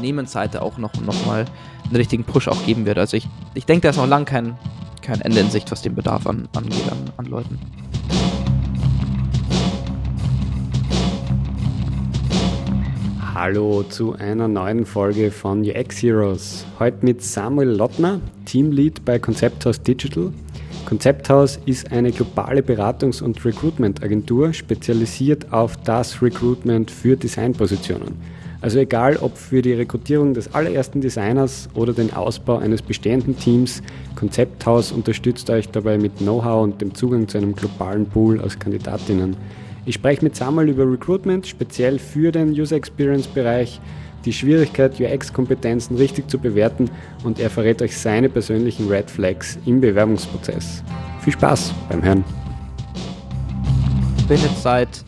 Unternehmensseite auch noch, noch mal einen richtigen Push auch geben wird. Also ich, ich denke, da ist noch lang kein, kein Ende in Sicht, was den Bedarf an, angeht an, an Leuten. Hallo zu einer neuen Folge von UX Heroes. Heute mit Samuel Lottner, Teamlead bei Concepthouse Digital. Concepthouse ist eine globale Beratungs- und Recruitment-Agentur, spezialisiert auf das Recruitment für Designpositionen. Also egal ob für die Rekrutierung des allerersten Designers oder den Ausbau eines bestehenden Teams, Konzepthaus unterstützt euch dabei mit Know-how und dem Zugang zu einem globalen Pool aus Kandidatinnen. Ich spreche mit Samuel über Recruitment, speziell für den User Experience Bereich, die Schwierigkeit, UX-Kompetenzen richtig zu bewerten und er verrät euch seine persönlichen Red Flags im Bewerbungsprozess. Viel Spaß beim Hören. Ich bin jetzt seit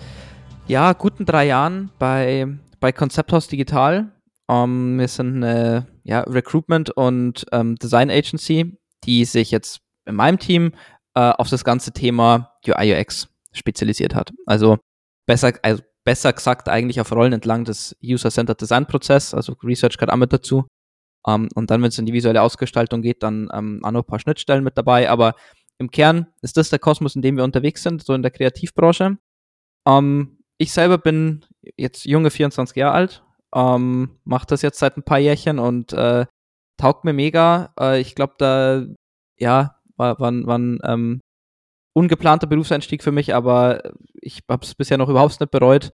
ja, guten drei Jahren bei bei Konzepthaus Digital. Um, ähm, wir sind eine ja, Recruitment- und ähm, Design Agency, die sich jetzt in meinem Team äh, auf das ganze Thema UI UX spezialisiert hat. Also besser, also besser gesagt eigentlich auf Rollen entlang des User-Centered Design Prozess, also Research gehört auch mit dazu. Um, ähm, und dann, wenn es in die visuelle Ausgestaltung geht, dann ähm, auch noch ein paar Schnittstellen mit dabei. Aber im Kern ist das der Kosmos, in dem wir unterwegs sind, so in der Kreativbranche. Um, ich selber bin jetzt junge 24 Jahre alt, ähm, mache das jetzt seit ein paar Jährchen und äh, taugt mir mega. Äh, ich glaube, da ja, war, war, war ein ähm, ungeplanter Berufseinstieg für mich, aber ich habe es bisher noch überhaupt nicht bereut.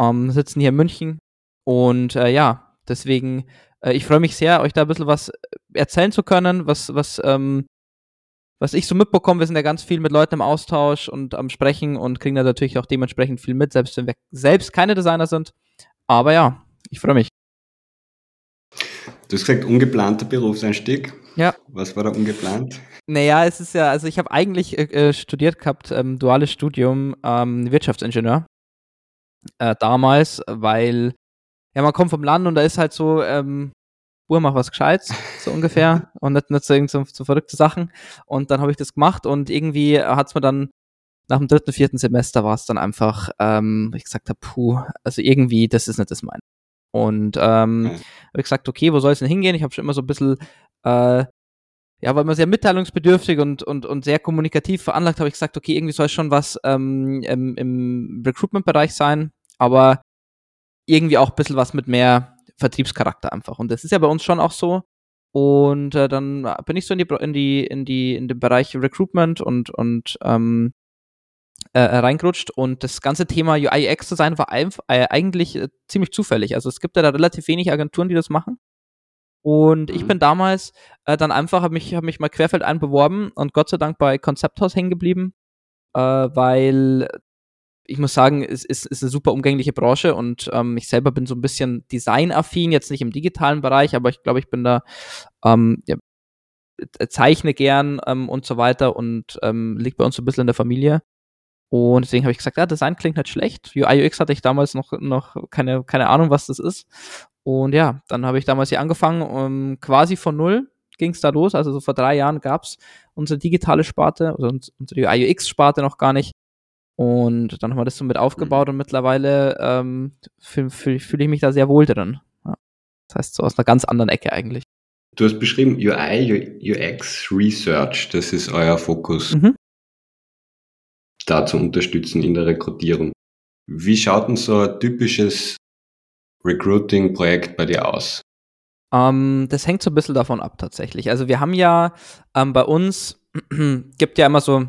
Ähm, sitzen hier in München und äh, ja, deswegen, äh, ich freue mich sehr, euch da ein bisschen was erzählen zu können, was, was ähm, was ich so mitbekomme, wir sind ja ganz viel mit Leuten im Austausch und am Sprechen und kriegen da natürlich auch dementsprechend viel mit, selbst wenn wir selbst keine Designer sind. Aber ja, ich freue mich. Du hast gesagt, ungeplanter Berufseinstieg. Ja. Was war da ungeplant? Naja, es ist ja, also ich habe eigentlich äh, äh, studiert gehabt, ähm, duales Studium, ähm, Wirtschaftsingenieur. Äh, damals, weil, ja, man kommt vom Land und da ist halt so, ähm, Uhr, mach was Gescheites, so ungefähr, und nicht, nicht so, so, so verrückte Sachen. Und dann habe ich das gemacht und irgendwie hat es mir dann nach dem dritten, vierten Semester war es dann einfach, ähm, ich gesagt habe, puh, also irgendwie, das ist nicht das mein. Und ähm, mhm. habe ich gesagt, okay, wo soll es denn hingehen? Ich habe schon immer so ein bisschen, äh, ja, weil man sehr mitteilungsbedürftig und, und, und sehr kommunikativ veranlagt, habe ich gesagt, okay, irgendwie soll es schon was ähm, im, im Recruitment-Bereich sein, aber irgendwie auch ein bisschen was mit mehr Vertriebscharakter einfach. Und das ist ja bei uns schon auch so. Und äh, dann bin ich so in die, in die, in die, in den Bereich Recruitment und, und ähm, äh, reingerutscht und das ganze Thema UI-UX zu sein war ein, äh, eigentlich äh, ziemlich zufällig. Also es gibt ja da relativ wenig Agenturen, die das machen. Und ich mhm. bin damals äh, dann einfach, habe mich, hab mich mal querfeldein beworben und Gott sei Dank bei Konzepthaus hängen geblieben, äh, weil ich muss sagen, es ist, ist eine super umgängliche Branche und ähm, ich selber bin so ein bisschen designaffin, jetzt nicht im digitalen Bereich, aber ich glaube, ich bin da, ähm, ja, zeichne gern ähm, und so weiter und ähm, liegt bei uns so ein bisschen in der Familie. Und deswegen habe ich gesagt, ja, Design klingt nicht schlecht. UI UX hatte ich damals noch, noch keine, keine Ahnung, was das ist. Und ja, dann habe ich damals hier angefangen, um, quasi von null ging es da los. Also so vor drei Jahren gab es unsere digitale Sparte, also unsere UI UX-Sparte noch gar nicht. Und dann haben wir das so mit aufgebaut mhm. und mittlerweile ähm, fühle fühl, fühl ich mich da sehr wohl drin. Ja. Das heißt, so aus einer ganz anderen Ecke eigentlich. Du hast beschrieben UI, UX Research, das ist euer Fokus. Mhm. Da zu unterstützen in der Rekrutierung. Wie schaut denn so ein typisches Recruiting-Projekt bei dir aus? Ähm, das hängt so ein bisschen davon ab tatsächlich. Also wir haben ja ähm, bei uns, gibt ja immer so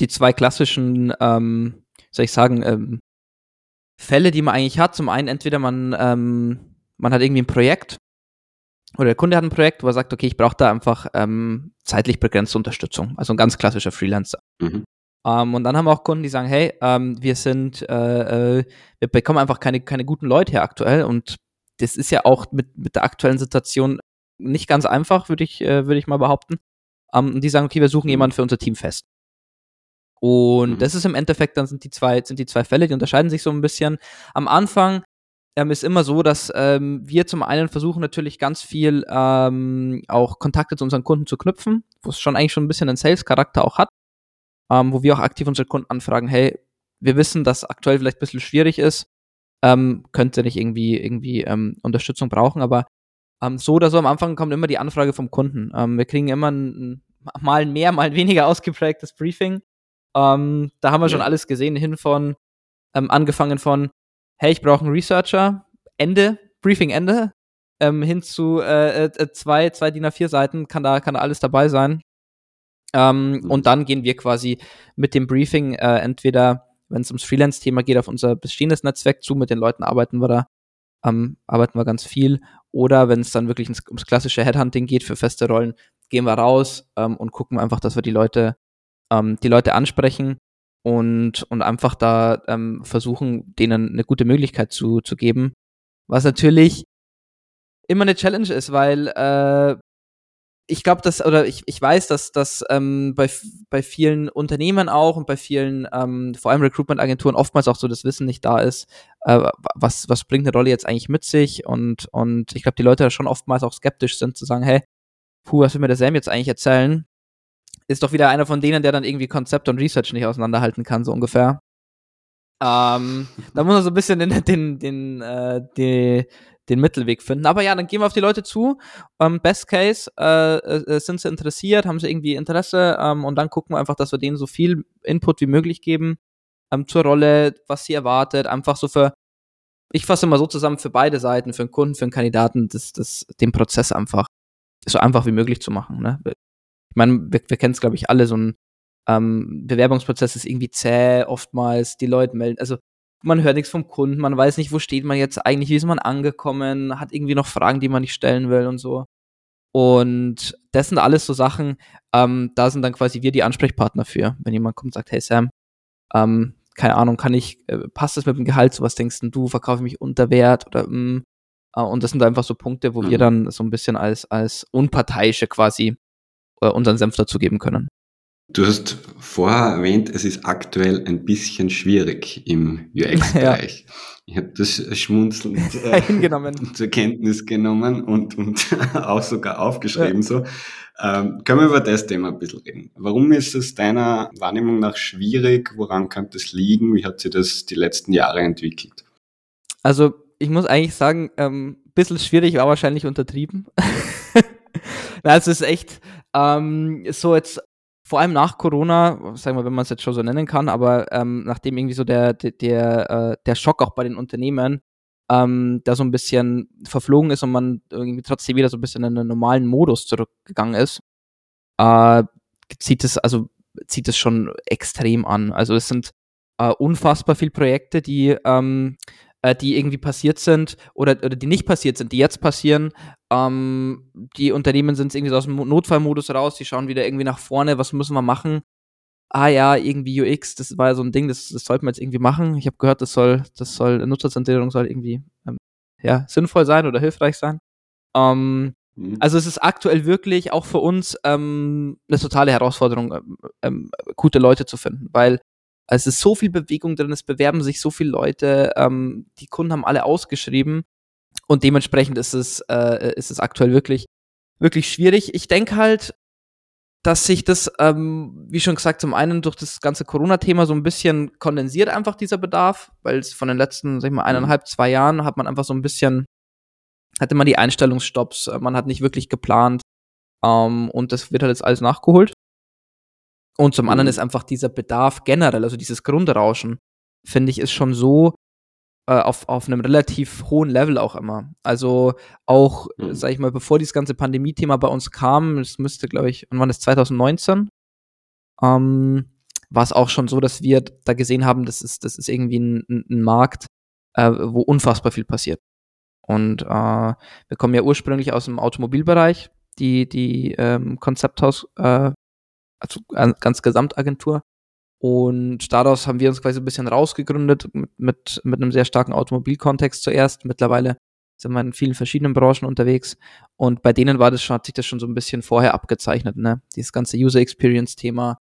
die zwei klassischen, ähm, soll ich sagen, ähm, Fälle, die man eigentlich hat. Zum einen entweder man, ähm, man hat irgendwie ein Projekt oder der Kunde hat ein Projekt, wo er sagt, okay, ich brauche da einfach ähm, zeitlich begrenzte Unterstützung. Also ein ganz klassischer Freelancer. Mhm. Ähm, und dann haben wir auch Kunden, die sagen, hey, ähm, wir sind, äh, äh, wir bekommen einfach keine, keine guten Leute her aktuell und das ist ja auch mit, mit der aktuellen Situation nicht ganz einfach, würde ich, äh, würde ich mal behaupten. Um, und die sagen, okay, wir suchen mhm. jemanden für unser Team fest. Und mhm. das ist im Endeffekt, dann sind die zwei, sind die zwei Fälle, die unterscheiden sich so ein bisschen. Am Anfang ähm, ist immer so, dass ähm, wir zum einen versuchen natürlich ganz viel ähm, auch Kontakte zu unseren Kunden zu knüpfen, wo es schon eigentlich schon ein bisschen einen Sales-Charakter auch hat, ähm, wo wir auch aktiv unsere Kunden anfragen, hey, wir wissen, dass aktuell vielleicht ein bisschen schwierig ist, ähm, könnte nicht irgendwie, irgendwie ähm, Unterstützung brauchen, aber so oder so am Anfang kommt immer die Anfrage vom Kunden. Wir kriegen immer ein, mal mehr, mal weniger ausgeprägtes Briefing. Ähm, da haben wir ja. schon alles gesehen, hin von, ähm, angefangen von, hey, ich brauche einen Researcher, Ende, Briefing Ende, ähm, hin zu äh, äh, zwei, zwei DIN A4 Seiten, kann da, kann da alles dabei sein. Ähm, mhm. Und dann gehen wir quasi mit dem Briefing äh, entweder, wenn es ums Freelance-Thema geht, auf unser bestehendes Netzwerk zu, mit den Leuten arbeiten wir da, ähm, arbeiten wir ganz viel. Oder wenn es dann wirklich ins, ums klassische Headhunting geht für feste Rollen, gehen wir raus ähm, und gucken einfach, dass wir die Leute, ähm, die Leute ansprechen und, und einfach da ähm, versuchen, denen eine gute Möglichkeit zu, zu geben. Was natürlich immer eine Challenge ist, weil äh, ich glaube, dass, oder ich, ich weiß, dass das ähm, bei, bei vielen Unternehmen auch und bei vielen, ähm, vor allem Recruitment-Agenturen, oftmals auch so das Wissen nicht da ist, äh, was, was bringt eine Rolle jetzt eigentlich mit sich und, und ich glaube, die Leute schon oftmals auch skeptisch sind, zu sagen, hey, puh, was will mir der Sam jetzt eigentlich erzählen? Ist doch wieder einer von denen, der dann irgendwie Konzept und Research nicht auseinanderhalten kann, so ungefähr. Ähm, da muss man so ein bisschen den, den, den, äh, die, den Mittelweg finden. Aber ja, dann gehen wir auf die Leute zu. Ähm, Best Case, äh, äh, sind sie interessiert, haben sie irgendwie Interesse ähm, und dann gucken wir einfach, dass wir denen so viel Input wie möglich geben ähm, zur Rolle, was sie erwartet. Einfach so für, ich fasse immer so zusammen, für beide Seiten, für den Kunden, für den Kandidaten, das, das, den Prozess einfach so einfach wie möglich zu machen. Ne? Ich meine, wir, wir kennen es, glaube ich, alle, so ein ähm, Bewerbungsprozess ist irgendwie zäh oftmals, die Leute melden, also man hört nichts vom Kunden, man weiß nicht, wo steht man jetzt eigentlich, wie ist man angekommen, hat irgendwie noch Fragen, die man nicht stellen will und so. Und das sind alles so Sachen, ähm, da sind dann quasi wir die Ansprechpartner für. Wenn jemand kommt und sagt, hey Sam, ähm, keine Ahnung, kann ich, äh, passt das mit dem Gehalt, so was denkst du, verkaufe mich unter Wert oder mh. Mm, äh, und das sind einfach so Punkte, wo mhm. wir dann so ein bisschen als, als Unparteiische quasi unseren Senf dazugeben können. Du hast vorher erwähnt, es ist aktuell ein bisschen schwierig im UX-Bereich. Ja. Ich habe das schmunzelnd äh, zur Kenntnis genommen und, und auch sogar aufgeschrieben. Ja. So. Ähm, können wir über das Thema ein bisschen reden? Warum ist es deiner Wahrnehmung nach schwierig? Woran könnte es liegen? Wie hat sich das die letzten Jahre entwickelt? Also ich muss eigentlich sagen, ähm, bisschen schwierig war wahrscheinlich untertrieben. Na, es ist echt ähm, so jetzt vor allem nach Corona, sagen wir, wenn man es jetzt schon so nennen kann, aber ähm, nachdem irgendwie so der, der, der, äh, der Schock auch bei den Unternehmen ähm, da so ein bisschen verflogen ist und man irgendwie trotzdem wieder so ein bisschen in einen normalen Modus zurückgegangen ist, äh, zieht es, also zieht es schon extrem an. Also es sind äh, unfassbar viele Projekte, die ähm, äh, die irgendwie passiert sind oder, oder die nicht passiert sind, die jetzt passieren. Ähm, die Unternehmen sind irgendwie so aus dem Notfallmodus raus, die schauen wieder irgendwie nach vorne, was müssen wir machen? Ah ja, irgendwie UX, das war ja so ein Ding, das, das sollten wir jetzt irgendwie machen. Ich habe gehört, das soll, das soll, Nutzerzentrierung soll irgendwie ähm, ja, sinnvoll sein oder hilfreich sein. Ähm, mhm. also es ist aktuell wirklich auch für uns ähm, eine totale Herausforderung, ähm, ähm gute Leute zu finden, weil es ist so viel Bewegung drin, es bewerben sich so viele Leute, ähm, die Kunden haben alle ausgeschrieben und dementsprechend ist es, äh, ist es aktuell wirklich, wirklich schwierig. Ich denke halt, dass sich das, ähm, wie schon gesagt, zum einen durch das ganze Corona-Thema so ein bisschen kondensiert einfach dieser Bedarf, weil es von den letzten, sag ich mal, eineinhalb, zwei Jahren hat man einfach so ein bisschen, hatte man die Einstellungsstopps, äh, man hat nicht wirklich geplant ähm, und das wird halt jetzt alles nachgeholt. Und zum anderen mhm. ist einfach dieser Bedarf generell, also dieses Grundrauschen, finde ich, ist schon so äh, auf, auf einem relativ hohen Level auch immer. Also auch, mhm. sag ich mal, bevor dieses ganze Pandemie-Thema bei uns kam, es müsste, glaube ich, wann war das, 2019, ähm, war es auch schon so, dass wir da gesehen haben, das ist, das ist irgendwie ein, ein Markt, äh, wo unfassbar viel passiert. Und äh, wir kommen ja ursprünglich aus dem Automobilbereich, die, die ähm, Konzepthaus äh, also ganz Gesamtagentur. Und daraus haben wir uns quasi ein bisschen rausgegründet mit, mit, mit einem sehr starken Automobilkontext zuerst. Mittlerweile sind wir in vielen verschiedenen Branchen unterwegs. Und bei denen war das schon, hat sich das schon so ein bisschen vorher abgezeichnet, ne? Dieses ganze User Experience Thema.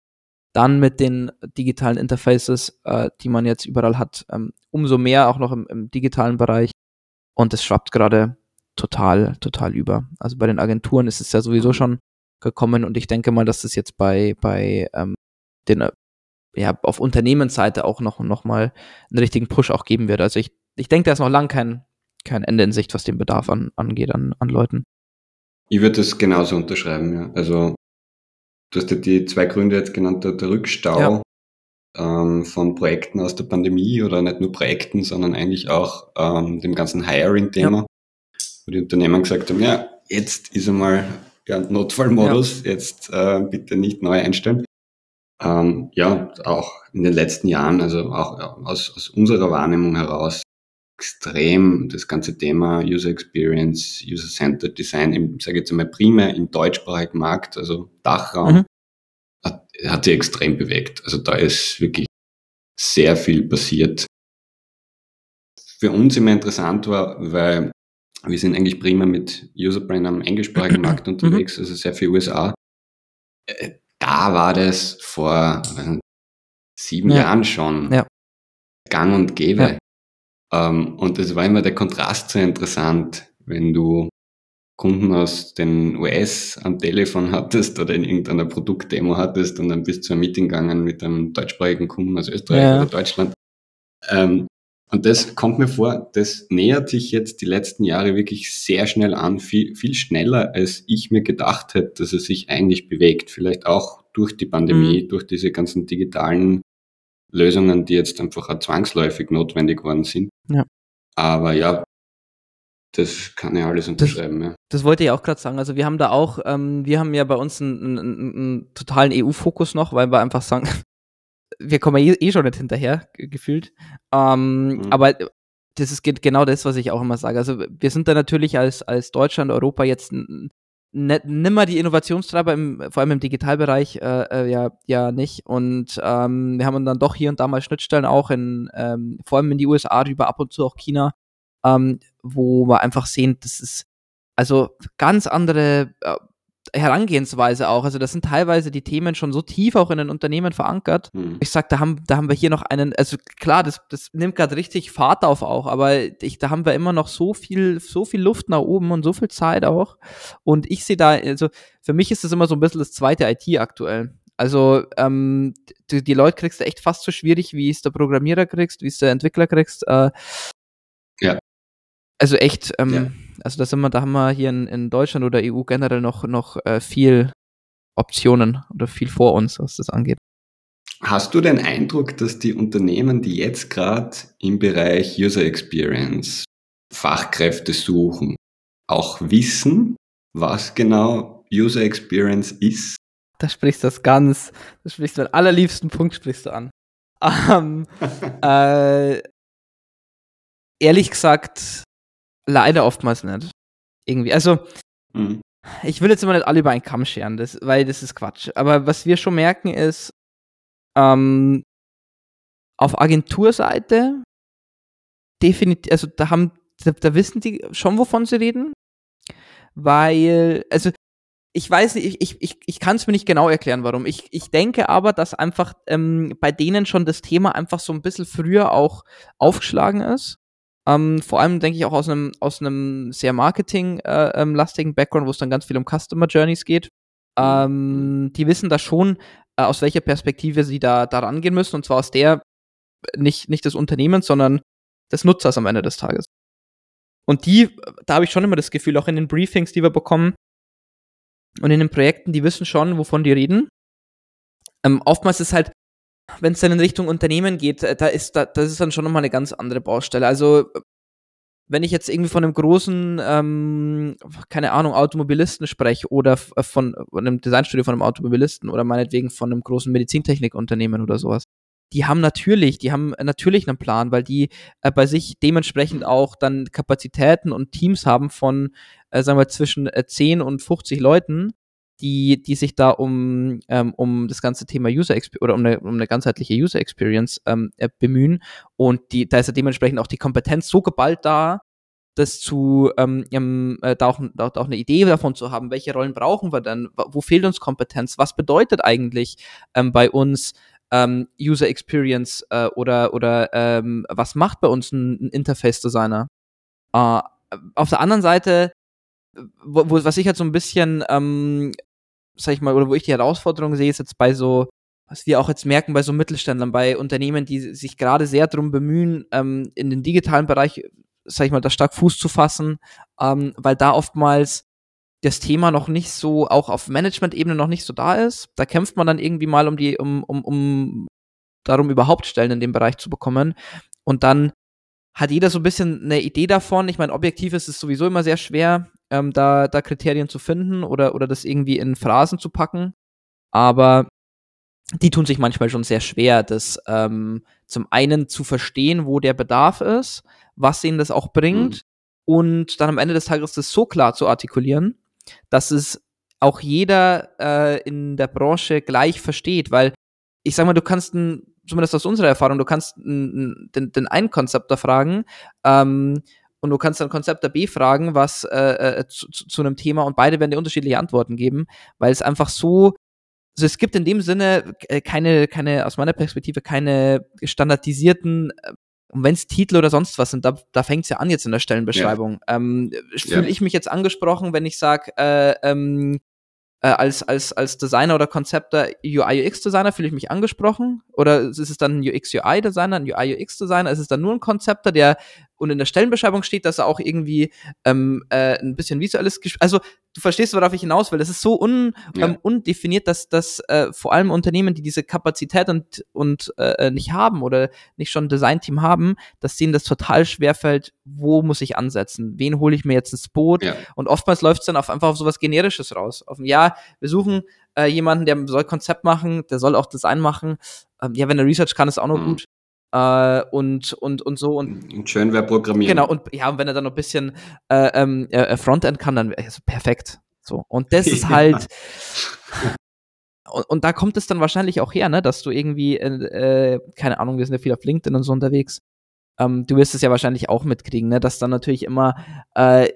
Dann mit den digitalen Interfaces, äh, die man jetzt überall hat, ähm, umso mehr auch noch im, im digitalen Bereich. Und das schwappt gerade total, total über. Also bei den Agenturen ist es ja sowieso schon gekommen und ich denke mal, dass das jetzt bei, bei ähm, den, ja, auf Unternehmensseite auch noch, noch mal einen richtigen Push auch geben wird. Also ich ich denke, da ist noch lang kein, kein Ende in Sicht, was den Bedarf an, angeht an, an Leuten. Ich würde das genauso unterschreiben, ja. Also du hast ja die zwei Gründe jetzt genannt, der, der Rückstau ja. ähm, von Projekten aus der Pandemie oder nicht nur Projekten, sondern eigentlich auch ähm, dem ganzen Hiring-Thema, ja. wo die Unternehmen gesagt haben, ja, jetzt ist einmal ja, Notfallmodus, ja. jetzt äh, bitte nicht neu einstellen. Ähm, ja, auch in den letzten Jahren, also auch aus, aus unserer Wahrnehmung heraus, extrem das ganze Thema User Experience, User-Centered Design, im, sage ich jetzt einmal primär im deutschsprachigen Markt, also Dachraum, mhm. hat, hat sich extrem bewegt. Also da ist wirklich sehr viel passiert. Für uns immer interessant war, weil wir sind eigentlich prima mit User-Brand am englischsprachigen Markt unterwegs, mhm. also sehr viel USA. Äh, da war das vor nicht, sieben ja. Jahren schon ja. gang und gäbe. Ja. Ähm, und es war immer der Kontrast so interessant, wenn du Kunden aus den US am Telefon hattest oder in irgendeiner Produktdemo hattest und dann bist du zu einem Meeting gegangen mit einem deutschsprachigen Kunden aus Österreich oder Deutschland. Ähm, und das kommt mir vor, das nähert sich jetzt die letzten Jahre wirklich sehr schnell an, viel, viel schneller, als ich mir gedacht hätte, dass es sich eigentlich bewegt. Vielleicht auch durch die Pandemie, mhm. durch diese ganzen digitalen Lösungen, die jetzt einfach auch zwangsläufig notwendig worden sind. Ja. Aber ja, das kann ja alles unterschreiben. Das, ja. das wollte ich auch gerade sagen. Also wir haben da auch, ähm, wir haben ja bei uns einen, einen, einen totalen EU-Fokus noch, weil wir einfach sagen, wir kommen ja eh, eh schon nicht hinterher, gefühlt. Ähm, mhm. Aber das ist genau das, was ich auch immer sage. Also wir sind da natürlich als, als Deutschland, Europa jetzt nimmer die Innovationstreiber, im, vor allem im Digitalbereich, äh, äh, ja, ja nicht. Und ähm, wir haben dann doch hier und da mal Schnittstellen auch in, ähm, vor allem in die USA rüber, ab und zu auch China, ähm, wo wir einfach sehen, das ist also ganz andere äh, Herangehensweise auch. Also das sind teilweise die Themen schon so tief auch in den Unternehmen verankert. Mhm. Ich sag, da haben, da haben wir hier noch einen, also klar, das, das nimmt gerade richtig Fahrt auf auch, aber ich, da haben wir immer noch so viel, so viel Luft nach oben und so viel Zeit auch. Und ich sehe da, also für mich ist das immer so ein bisschen das zweite IT aktuell. Also ähm, die, die Leute kriegst du echt fast so schwierig, wie es der Programmierer kriegst, wie es der Entwickler kriegst. Äh, ja. Also echt, ähm, ja. Also da sind wir, da haben wir hier in, in Deutschland oder EU generell noch, noch äh, viel Optionen oder viel vor uns, was das angeht. Hast du den Eindruck, dass die Unternehmen, die jetzt gerade im Bereich User Experience Fachkräfte suchen, auch wissen, was genau User Experience ist? Da sprichst du das ganz, da sprichst du den allerliebsten Punkt sprichst du an. Ähm, äh, ehrlich gesagt, Leider oftmals nicht. Irgendwie. Also, mhm. ich will jetzt immer nicht alle über einen Kamm scheren, das, weil das ist Quatsch. Aber was wir schon merken ist, ähm, auf Agenturseite definitiv, also da haben, da, da wissen die schon, wovon sie reden. Weil, also ich weiß nicht, ich, ich, ich, ich kann es mir nicht genau erklären, warum. Ich, ich denke aber, dass einfach ähm, bei denen schon das Thema einfach so ein bisschen früher auch aufgeschlagen ist. Ähm, vor allem denke ich auch aus einem aus einem sehr marketing-lastigen äh, ähm, Background, wo es dann ganz viel um Customer Journeys geht. Ähm, die wissen da schon, äh, aus welcher Perspektive sie da, da rangehen müssen. Und zwar aus der nicht, nicht des Unternehmens, sondern des Nutzers am Ende des Tages. Und die, da habe ich schon immer das Gefühl, auch in den Briefings, die wir bekommen und in den Projekten, die wissen schon, wovon die reden. Ähm, oftmals ist halt wenn es dann in Richtung Unternehmen geht, äh, da ist da, das ist dann schon nochmal eine ganz andere Baustelle. Also wenn ich jetzt irgendwie von einem großen, ähm, keine Ahnung, Automobilisten spreche oder äh, von, von einem Designstudio von einem Automobilisten oder meinetwegen von einem großen Medizintechnikunternehmen oder sowas, die haben natürlich, die haben natürlich einen Plan, weil die äh, bei sich dementsprechend auch dann Kapazitäten und Teams haben von, äh, sagen wir, zwischen äh, 10 und 50 Leuten, die, die sich da um, ähm, um das ganze Thema User Experience oder um eine, um eine ganzheitliche User Experience ähm, äh, bemühen. Und die, da ist ja dementsprechend auch die Kompetenz so geballt da, das zu, ähm, äh, da, auch, da auch eine Idee davon zu haben, welche Rollen brauchen wir denn, wo fehlt uns Kompetenz, was bedeutet eigentlich ähm, bei uns ähm, User Experience äh, oder, oder ähm, was macht bei uns ein, ein Interface-Designer? Äh, auf der anderen Seite wo, wo, was ich halt so ein bisschen, ähm, sag ich mal, oder wo ich die Herausforderung sehe, ist jetzt bei so was wir auch jetzt merken bei so Mittelständlern, bei Unternehmen, die sich gerade sehr darum bemühen, ähm, in den digitalen Bereich, sag ich mal, da stark Fuß zu fassen, ähm, weil da oftmals das Thema noch nicht so, auch auf Management-Ebene noch nicht so da ist. Da kämpft man dann irgendwie mal um die, um, um, um darum überhaupt Stellen in dem Bereich zu bekommen. Und dann hat jeder so ein bisschen eine Idee davon. Ich meine, objektiv ist es sowieso immer sehr schwer, ähm, da, da Kriterien zu finden oder, oder das irgendwie in Phrasen zu packen. Aber die tun sich manchmal schon sehr schwer, das ähm, zum einen zu verstehen, wo der Bedarf ist, was ihnen das auch bringt mhm. und dann am Ende des Tages das so klar zu artikulieren, dass es auch jeder äh, in der Branche gleich versteht, weil ich sag mal, du kannst ein, zumindest aus unserer Erfahrung, du kannst ein, den, den einen Konzepter fragen ähm, und du kannst dann Konzepter B fragen, was äh, äh, zu, zu, einem Thema und beide werden dir unterschiedliche Antworten geben, weil es einfach so also es gibt in dem Sinne äh, keine, keine, aus meiner Perspektive, keine standardisierten, äh, und wenn es Titel oder sonst was sind, da, da fängt es ja an jetzt in der Stellenbeschreibung. Ja. Ähm, Fühle ja. ich mich jetzt angesprochen, wenn ich sage, äh, ähm, äh, als, als, als Designer oder Konzepter, UI, UX-Designer, fühle ich mich angesprochen? Oder ist es dann ein UX, UI-Designer, ein UI, UX-Designer? Ist es dann nur ein Konzepter, der und in der Stellenbeschreibung steht, dass er auch irgendwie ähm, äh, ein bisschen visuelles, Gesch also du verstehst, worauf ich hinaus will. Das ist so un, ja. ähm, undefiniert, dass, dass äh, vor allem Unternehmen, die diese Kapazität und, und äh, nicht haben oder nicht schon ein Designteam haben, dass denen das total schwerfällt, wo muss ich ansetzen? Wen hole ich mir jetzt ins Boot? Ja. Und oftmals läuft es dann auf, einfach auf sowas Generisches raus. Auf ein Ja, wir suchen äh, jemanden, der soll Konzept machen, der soll auch Design machen. Ähm, ja, wenn er Research kann, ist auch noch mhm. gut. Äh, und, und, und so. Und, und schön wäre programmieren. Genau, und ja, und wenn er dann noch ein bisschen äh, ähm, äh, Frontend kann, dann also perfekt. So. Und das ist halt. und, und da kommt es dann wahrscheinlich auch her, ne, dass du irgendwie, äh, keine Ahnung, wir sind ja viel auf LinkedIn und so unterwegs. Ähm, du wirst es ja wahrscheinlich auch mitkriegen, ne, dass dann natürlich immer äh,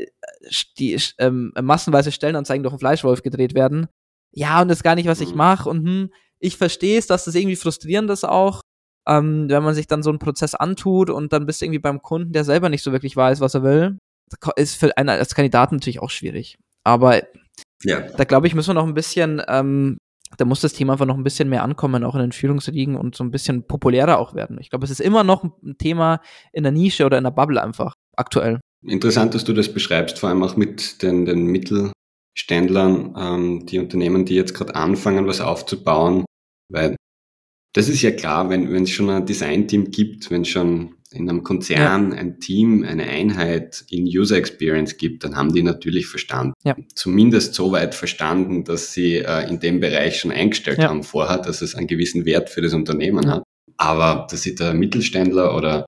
die ähm, massenweise Stellenanzeigen durch einen Fleischwolf gedreht werden. Ja, und das ist gar nicht, was ich mhm. mache. Und hm, ich verstehe es, dass das irgendwie frustrierend ist auch ähm, wenn man sich dann so einen Prozess antut und dann bist du irgendwie beim Kunden, der selber nicht so wirklich weiß, was er will, ist für einen als Kandidaten natürlich auch schwierig. Aber ja. da glaube ich, müssen wir noch ein bisschen, ähm, da muss das Thema einfach noch ein bisschen mehr ankommen, auch in den Führungsriegen und so ein bisschen populärer auch werden. Ich glaube, es ist immer noch ein Thema in der Nische oder in der Bubble einfach, aktuell. Interessant, dass du das beschreibst, vor allem auch mit den, den Mittelständlern, ähm, die Unternehmen, die jetzt gerade anfangen, was aufzubauen, weil das ist ja klar, wenn wenn es schon ein Design-Team gibt, wenn es schon in einem Konzern ja. ein Team, eine Einheit in User Experience gibt, dann haben die natürlich verstanden. Ja. Zumindest so weit verstanden, dass sie äh, in dem Bereich schon eingestellt ja. haben vorher, dass es einen gewissen Wert für das Unternehmen hat. Aber dass sich der Mittelständler oder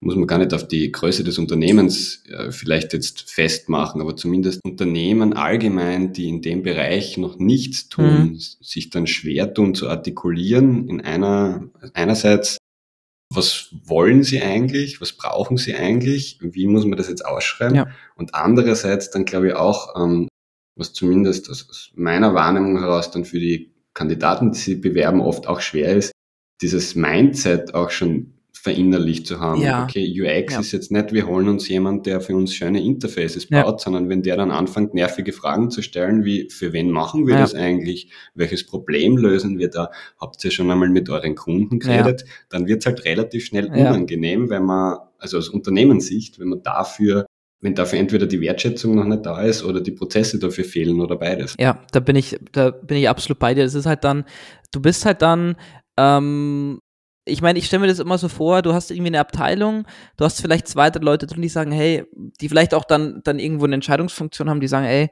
muss man gar nicht auf die Größe des Unternehmens äh, vielleicht jetzt festmachen, aber zumindest Unternehmen allgemein, die in dem Bereich noch nichts tun, mhm. sich dann schwer tun zu artikulieren. In einer, einerseits, was wollen sie eigentlich? Was brauchen sie eigentlich? Wie muss man das jetzt ausschreiben? Ja. Und andererseits dann glaube ich auch, ähm, was zumindest aus meiner Wahrnehmung heraus dann für die Kandidaten, die sie bewerben, oft auch schwer ist, dieses Mindset auch schon verinnerlicht zu haben. Ja. Okay, UX ja. ist jetzt nicht, wir holen uns jemand, der für uns schöne Interfaces baut, ja. sondern wenn der dann anfängt, nervige Fragen zu stellen, wie, für wen machen wir das eigentlich? Welches Problem lösen wir da? Habt ihr schon einmal mit euren Kunden geredet? Dann wird es halt relativ schnell unangenehm, wenn man, also aus Unternehmenssicht, wenn man dafür wenn dafür entweder die Wertschätzung noch nicht da ist oder die Prozesse dafür fehlen oder beides. Ja, da bin ich, da bin ich absolut bei dir. Es ist halt dann, du bist halt dann ähm, ich meine, ich stelle mir das immer so vor, du hast irgendwie eine Abteilung, du hast vielleicht zwei, drei Leute drin, die sagen, hey, die vielleicht auch dann, dann irgendwo eine Entscheidungsfunktion haben, die sagen, ey,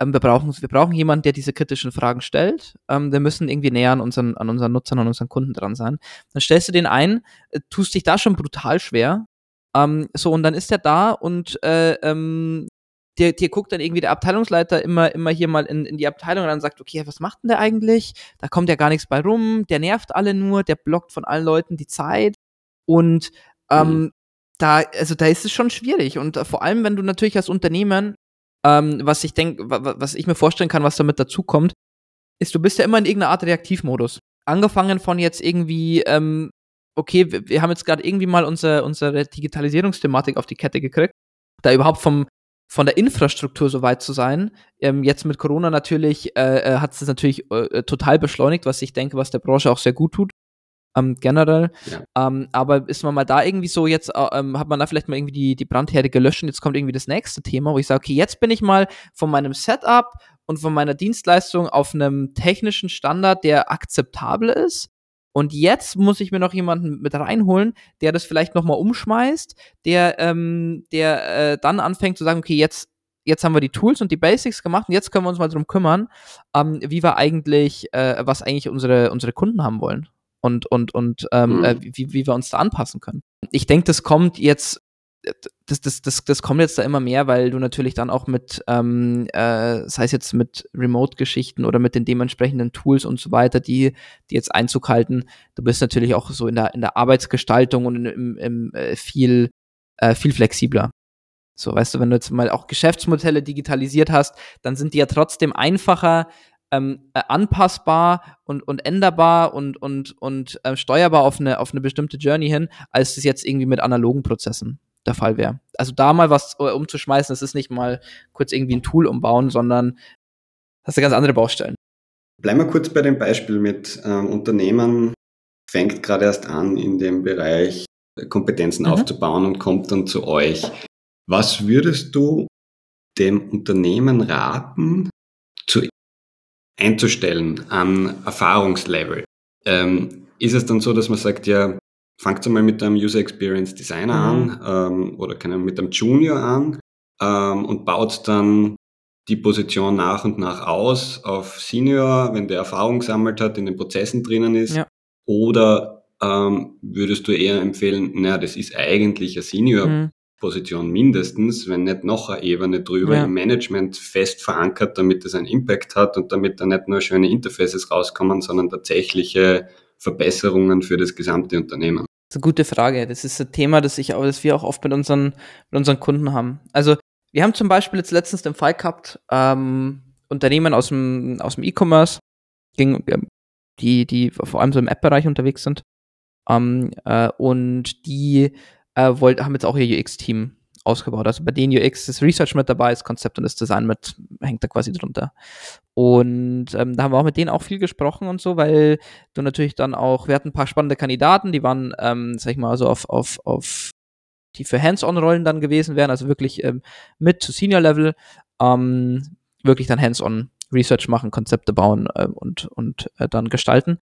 ähm, wir brauchen, wir brauchen jemanden, der diese kritischen Fragen stellt. Ähm, wir müssen irgendwie näher an unseren, an unseren Nutzern, an unseren Kunden dran sein. Dann stellst du den ein, äh, tust dich da schon brutal schwer. Ähm, so, und dann ist er da und äh, ähm, dir, dir guckt dann irgendwie der Abteilungsleiter immer, immer hier mal in, in die Abteilung und dann sagt, okay, was macht denn der eigentlich? Da kommt ja gar nichts bei rum, der nervt alle nur, der blockt von allen Leuten die Zeit. Und ähm, mhm. da, also da ist es schon schwierig. Und äh, vor allem, wenn du natürlich als Unternehmen, ähm, was ich denke, was ich mir vorstellen kann, was damit dazu kommt, ist, du bist ja immer in irgendeiner Art Reaktivmodus. Angefangen von jetzt irgendwie, ähm, okay, wir, wir haben jetzt gerade irgendwie mal unsere, unsere Digitalisierungsthematik auf die Kette gekriegt. Da überhaupt vom, von der Infrastruktur so weit zu sein. Ähm, jetzt mit Corona natürlich äh, äh hat es natürlich äh, total beschleunigt, was ich denke, was der Branche auch sehr gut tut. Ähm, generell. Ja. Ähm, aber ist man mal da irgendwie so, jetzt äh, ähm, hat man da vielleicht mal irgendwie die, die Brandherde gelöscht und jetzt kommt irgendwie das nächste Thema, wo ich sage, okay, jetzt bin ich mal von meinem Setup und von meiner Dienstleistung auf einem technischen Standard, der akzeptabel ist. Und jetzt muss ich mir noch jemanden mit reinholen, der das vielleicht nochmal umschmeißt, der, ähm, der äh, dann anfängt zu sagen, okay, jetzt, jetzt haben wir die Tools und die Basics gemacht und jetzt können wir uns mal drum kümmern, ähm, wie wir eigentlich, äh, was eigentlich unsere, unsere Kunden haben wollen und, und, und ähm, mhm. äh, wie, wie wir uns da anpassen können. Ich denke, das kommt jetzt das, das, das, das kommt jetzt da immer mehr, weil du natürlich dann auch mit, ähm, äh, sei es jetzt mit Remote-Geschichten oder mit den dementsprechenden Tools und so weiter, die, die jetzt Einzug halten, du bist natürlich auch so in der, in der Arbeitsgestaltung und im, im äh, viel, äh, viel flexibler. So, weißt du, wenn du jetzt mal auch Geschäftsmodelle digitalisiert hast, dann sind die ja trotzdem einfacher ähm, äh, anpassbar und, und änderbar und, und, und äh, steuerbar auf eine, auf eine bestimmte Journey hin, als das jetzt irgendwie mit analogen Prozessen der Fall wäre. Also da mal was äh, umzuschmeißen, das ist nicht mal kurz irgendwie ein Tool umbauen, sondern hast du ganz andere Baustellen. Bleiben wir kurz bei dem Beispiel mit ähm, Unternehmen, fängt gerade erst an, in dem Bereich Kompetenzen mhm. aufzubauen und kommt dann zu euch. Was würdest du dem Unternehmen raten, zu, einzustellen an Erfahrungslevel? Ähm, ist es dann so, dass man sagt, ja, fangt einmal mit einem User Experience Designer mhm. an ähm, oder kann mit einem Junior an ähm, und baut dann die Position nach und nach aus auf Senior, wenn der Erfahrung gesammelt hat, in den Prozessen drinnen ist. Ja. Oder ähm, würdest du eher empfehlen, naja, das ist eigentlich eine Senior-Position mhm. mindestens, wenn nicht noch eine Ebene drüber ja. im Management fest verankert, damit es einen Impact hat und damit da nicht nur schöne Interfaces rauskommen, sondern tatsächliche Verbesserungen für das gesamte Unternehmen? Das ist eine gute Frage. Das ist ein Thema, das, ich, das wir auch oft mit unseren, mit unseren Kunden haben. Also wir haben zum Beispiel jetzt letztens den Fall gehabt, ähm, Unternehmen aus dem, aus dem E-Commerce, ähm, die, die vor allem so im App-Bereich unterwegs sind. Ähm, äh, und die äh, wollt, haben jetzt auch ihr UX-Team ausgebaut. Also bei denen UX ist Research mit dabei, das Konzept und das Design mit, hängt da quasi drunter. Und ähm, da haben wir auch mit denen auch viel gesprochen und so, weil du natürlich dann auch, wir hatten ein paar spannende Kandidaten, die waren, ähm, sag ich mal, so auf, auf, auf die für Hands-on-Rollen dann gewesen wären, also wirklich ähm, mit zu Senior-Level, ähm, wirklich dann Hands-on Research machen, Konzepte bauen äh, und, und äh, dann gestalten.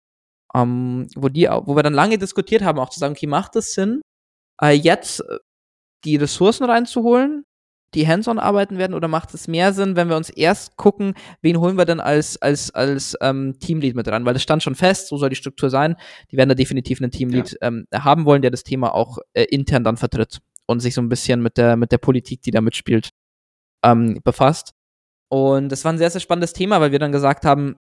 Ähm, wo die, wo wir dann lange diskutiert haben, auch zu sagen, okay, macht es Sinn, äh, jetzt äh, die Ressourcen reinzuholen, die hands-on arbeiten werden, oder macht es mehr Sinn, wenn wir uns erst gucken, wen holen wir denn als, als, als ähm, Teamlead mit rein? Weil das stand schon fest, so soll die Struktur sein. Die werden da definitiv einen Teamlead ja. ähm, haben wollen, der das Thema auch äh, intern dann vertritt und sich so ein bisschen mit der, mit der Politik, die da mitspielt, ähm, befasst. Und das war ein sehr, sehr spannendes Thema, weil wir dann gesagt haben,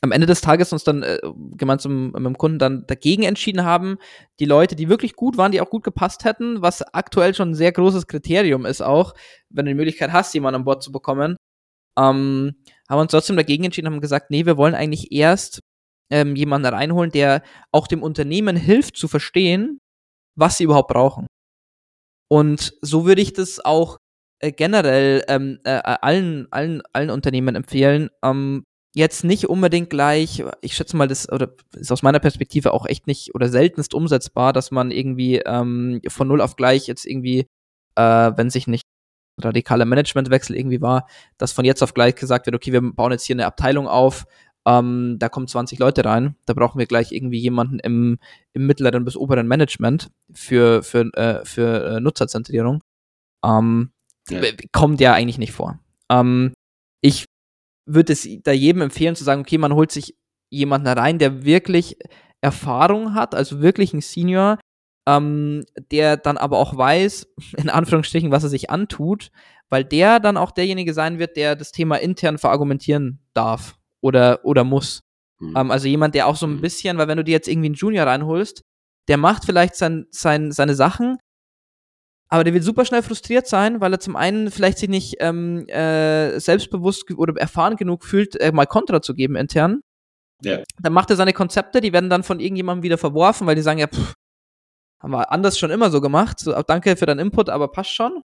am Ende des Tages uns dann äh, gemeinsam mit dem Kunden dann dagegen entschieden haben, die Leute, die wirklich gut waren, die auch gut gepasst hätten, was aktuell schon ein sehr großes Kriterium ist auch, wenn du die Möglichkeit hast, jemanden an Bord zu bekommen, ähm, haben uns trotzdem dagegen entschieden, haben gesagt, nee, wir wollen eigentlich erst ähm, jemanden reinholen, der auch dem Unternehmen hilft zu verstehen, was sie überhaupt brauchen. Und so würde ich das auch äh, generell ähm, äh, allen, allen, allen Unternehmen empfehlen, ähm, jetzt nicht unbedingt gleich, ich schätze mal, das oder ist aus meiner Perspektive auch echt nicht oder seltenst umsetzbar, dass man irgendwie ähm, von null auf gleich jetzt irgendwie, äh, wenn sich nicht radikaler Managementwechsel irgendwie war, dass von jetzt auf gleich gesagt wird, okay, wir bauen jetzt hier eine Abteilung auf, ähm, da kommen 20 Leute rein, da brauchen wir gleich irgendwie jemanden im, im mittleren bis oberen Management für, für, äh, für äh, Nutzerzentrierung. Ähm, ja. Kommt ja eigentlich nicht vor. Ähm, ich würde es da jedem empfehlen zu sagen, okay, man holt sich jemanden rein, der wirklich Erfahrung hat, also wirklich ein Senior, ähm, der dann aber auch weiß, in Anführungsstrichen, was er sich antut, weil der dann auch derjenige sein wird, der das Thema intern verargumentieren darf oder, oder muss. Mhm. Ähm, also jemand, der auch so ein mhm. bisschen, weil wenn du dir jetzt irgendwie einen Junior reinholst, der macht vielleicht sein, sein, seine Sachen, aber der wird super schnell frustriert sein, weil er zum einen vielleicht sich nicht ähm, äh, selbstbewusst oder erfahren genug fühlt, äh, mal Kontra zu geben intern. Ja. Dann macht er seine Konzepte, die werden dann von irgendjemandem wieder verworfen, weil die sagen, ja, pff, haben wir anders schon immer so gemacht. So, danke für deinen Input, aber passt schon.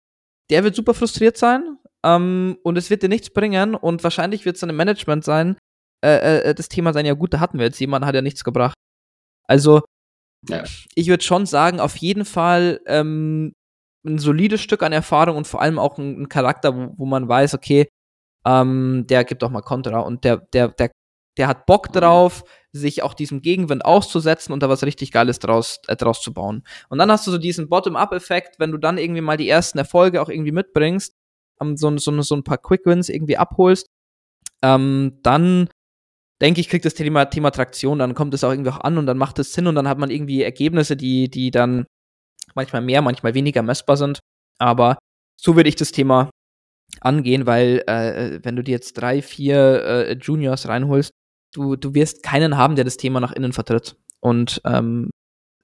der wird super frustriert sein ähm, und es wird dir nichts bringen und wahrscheinlich wird es dann im Management sein, äh, äh, das Thema sein, ja gut, da hatten wir jetzt jemanden, hat ja nichts gebracht. Also, ja. ich würde schon sagen, auf jeden Fall ähm, ein solides Stück an Erfahrung und vor allem auch ein, ein Charakter, wo, wo, man weiß, okay, ähm, der gibt auch mal Kontra und der, der, der, der hat Bock mhm. drauf, sich auch diesem Gegenwind auszusetzen und da was richtig Geiles draus, äh, draus zu bauen. Und dann hast du so diesen Bottom-up-Effekt, wenn du dann irgendwie mal die ersten Erfolge auch irgendwie mitbringst, ähm, so, so, so ein paar Quick-Wins irgendwie abholst, ähm, dann denke ich, kriegt das Thema, Thema Traktion, dann kommt es auch irgendwie auch an und dann macht es Sinn und dann hat man irgendwie Ergebnisse, die, die dann manchmal mehr, manchmal weniger messbar sind. Aber so würde ich das Thema angehen, weil äh, wenn du dir jetzt drei, vier äh, Juniors reinholst, du, du wirst keinen haben, der das Thema nach innen vertritt. Und ähm,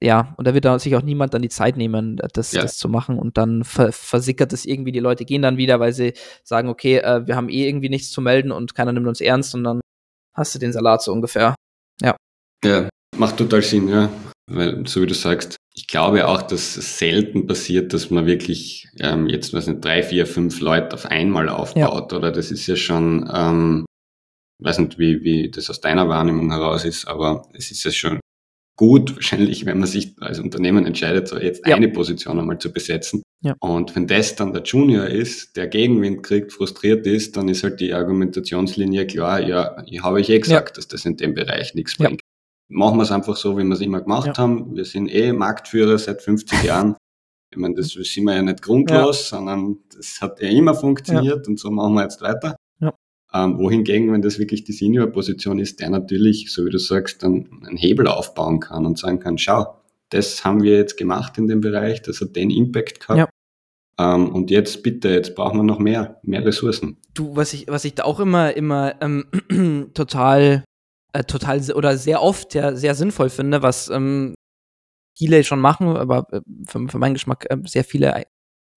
ja, und da wird da sich auch niemand dann die Zeit nehmen, das, ja. das zu machen und dann ver versickert es irgendwie, die Leute gehen dann wieder, weil sie sagen, okay, äh, wir haben eh irgendwie nichts zu melden und keiner nimmt uns ernst und dann hast du den Salat so ungefähr. Ja. Ja, macht total Sinn, ja. Weil, so wie du sagst, ich glaube auch, dass es selten passiert, dass man wirklich ähm, jetzt, was nicht, drei, vier, fünf Leute auf einmal aufbaut, ja. oder? Das ist ja schon, ähm, weiß nicht, wie, wie das aus deiner Wahrnehmung heraus ist, aber es ist ja schon gut, wahrscheinlich, wenn man sich als Unternehmen entscheidet, so jetzt ja. eine Position einmal zu besetzen. Ja. Und wenn das dann der Junior ist, der Gegenwind kriegt, frustriert ist, dann ist halt die Argumentationslinie klar, ja, ich habe ich eh gesagt, ja. dass das in dem Bereich nichts bringt. Machen wir es einfach so, wie wir es immer gemacht haben. Wir sind eh Marktführer seit 50 Jahren. Ich meine, das sind wir ja nicht grundlos, sondern das hat ja immer funktioniert und so machen wir jetzt weiter. Ähm, wohingegen, wenn das wirklich die Senior-Position ist, der natürlich, so wie du sagst, dann einen Hebel aufbauen kann und sagen kann, schau, das haben wir jetzt gemacht in dem Bereich, das hat den Impact gehabt. Ja. Ähm, und jetzt bitte, jetzt brauchen wir noch mehr, mehr Ressourcen. Du, was ich, was ich da auch immer, immer ähm, total, äh, total oder sehr oft ja sehr sinnvoll finde, was ähm, viele schon machen, aber äh, für, für meinen Geschmack äh, sehr viele